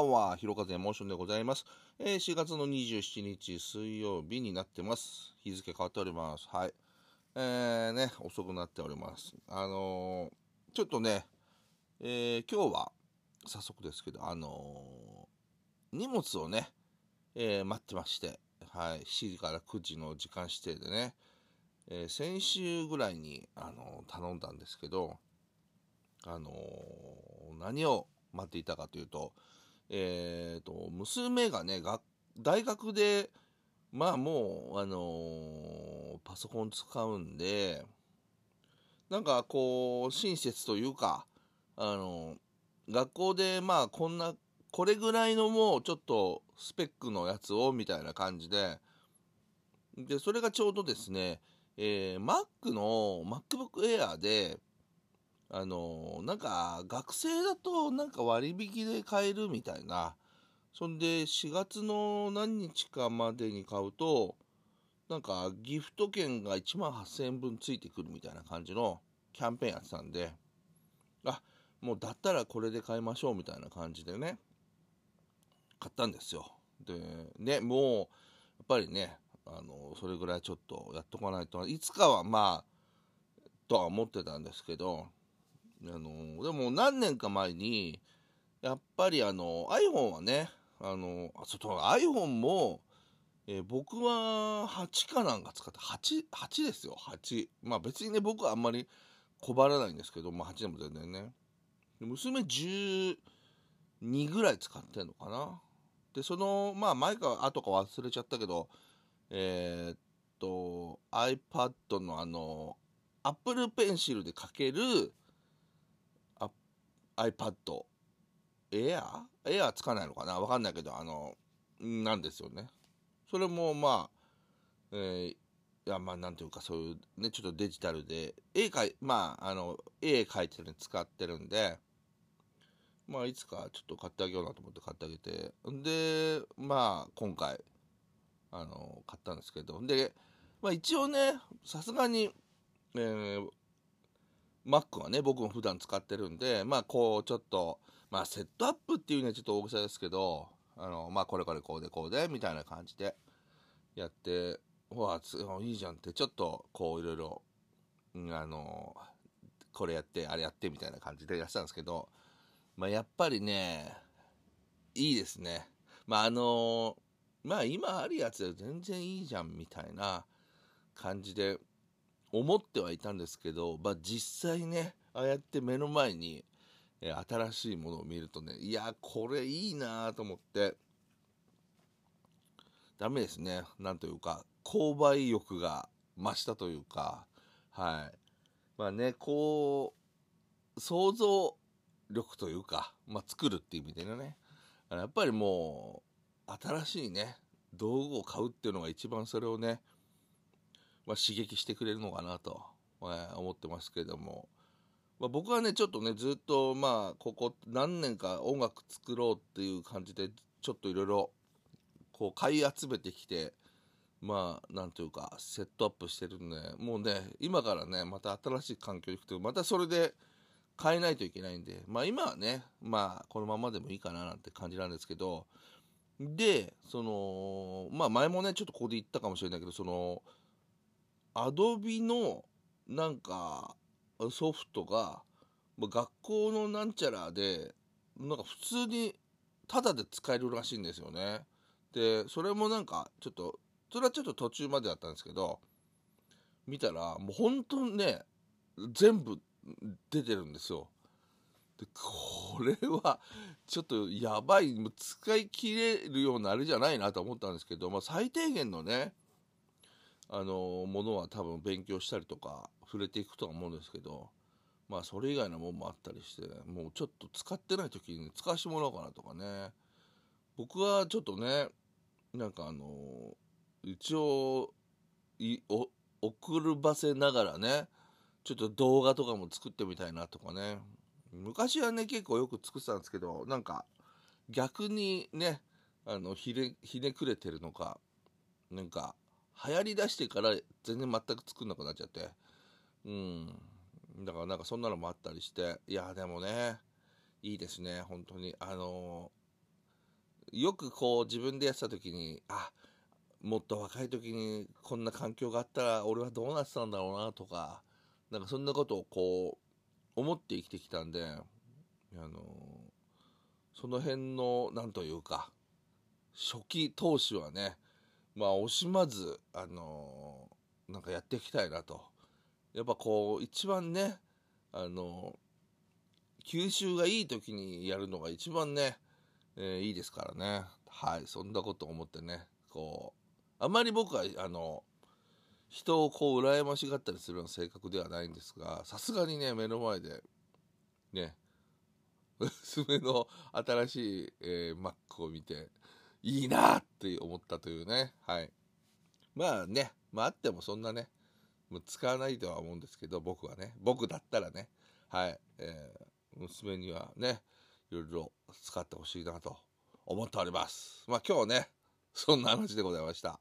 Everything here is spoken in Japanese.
んは、ひろかぜモーションでございます。えー、4月の27日水曜日になってます。日付変わっております。はい。えー、ね、遅くなっております。あのー、ちょっとね、えー、今日は、早速ですけど、あのー、荷物をね、えー、待ってまして、はい、7時から9時の時間指定でね、えー、先週ぐらいに、あの頼んだんですけど、あの何を待っていたかというと、えっ、ー、と、娘がね、が大学で、まあもう、あのー、パソコン使うんで、なんかこう、親切というか、あのー、学校でまあこんな、これぐらいのもうちょっとスペックのやつをみたいな感じで、で、それがちょうどですね、えー、Mac の MacBook Air で、あのなんか学生だとなんか割引で買えるみたいな。そんで4月の何日かまでに買うとなんかギフト券が1万8000円分ついてくるみたいな感じのキャンペーンやってたんで。あもうだったらこれで買いましょうみたいな感じでね。買ったんですよ。でねもうやっぱりねあのそれぐらいちょっとやっとかないと。いつかはまあとは思ってたんですけどあのでも何年か前にやっぱりあの iPhone はねあのあそ iPhone も、えー、僕は8かなんか使って 8, 8ですよ8まあ別にね僕はあんまり小ばらないんですけど、まあ、8でも全然ね。娘12ぐらい使ってんのかな。でそのまあ前か後か忘れちゃったけどえー、っと iPad のあの Apple Pencil で書ける iPad Air? Air つかないのかな？わかんないけど、あの、なんですよね。それもまあ、えー、いや、まあ、なんていうか、そういうね、ちょっとデジタルで、絵描い、まあ、あの、絵描いてるのに使ってるんで、まあ、いつかちょっと買ってあげようなと思って買ってあげて、んで、まあ、今回、あの、買ったんですけど、で、まあ、一応ね、さすがに、えー、Mac はね、僕も普段使ってるんで、まあこうちょっと、まあセットアップっていうのはちょっと大げさですけど、あの、まあこれこれこうでこうで、みたいな感じでやって、うわ、いいじゃんってちょっとこういろいろ、あの、これやって、あれやってみたいな感じでやってたんですけど、まあやっぱりね、いいですね。まああの、まあ今あるやつで全然いいじゃんみたいな感じで、思ってはいたんですけど、まあ、実際ねああやって目の前に、え新しいものを見るとねいやこれいいなと思ってダメですね。なんというか購買意欲が増したというかはい。まあねこう想像力というか、まあ、作るっていう意味でね。やっぱりもう新しいね道具を買うっていうのが一番それをねまあ、刺激してくれるのかなと、えー、思ってますけれども、まあ、僕はねちょっとねずっとまあここ何年か音楽作ろうっていう感じでちょっといろいろこう買い集めてきてまあなんというかセットアップしてるんでもうね今からねまた新しい環境に行くとまたそれで変えないといけないんでまあ今はねまあこのままでもいいかななんて感じなんですけどでそのまあ前もねちょっとここで言ったかもしれないけどそのアドビのなんかソフトが学校のなんちゃらでなんか普通にタダで使えるらしいんですよね。でそれもなんかちょっとそれはちょっと途中までだったんですけど見たらもう本当にね全部出てるんですよ。でこれはちょっとやばい使い切れるようなあれじゃないなと思ったんですけど、まあ、最低限のねあのものは多分勉強したりとか触れていくとは思うんですけどまあそれ以外のもんもあったりしてもうちょっと使ってない時に使わせてもらおうかなとかね。僕はちょっとねなんかあの一応送るばせながらねちょっと動画とかも作ってみたいなとかね。昔はね結構よく作ってたんですけどなんか逆にねあのひねひねくれてるのかなんか流行りだしてから全然全く作んなくなっちゃって。うん。だからなんかそんなのもあったりして。いやでもねいいですね。本当に。あのよくこう自分でやってた時に、あ、もっと若い時にこんな環境があったら俺はどうなってたんだろうなとか、なんかそんなことをこう思って生きてきたんで、あのその辺の、なんというか、初期投資はね、まあ惜しまず、あのなんかやっていきたいなと。やっぱこう、一番ね、あの吸収がいい時にやるのが一番ね、えー、いいですからね。はい、そんなこと思ってね、こう、あまり僕は、あの、人をこう、羨ましがったりするような性格ではないんですが、さすがにね、目の前で、ね、娘の新しい、えー、Mac を見て、いいなって思ったというね、はい。まあね、まああってもそんなね、もう使わないとは思うんですけど、僕はね、僕だったらね、はい、えー、娘にはね、いろいろ使ってほしいなと思っております。まあ今日ね、そんな話でございました。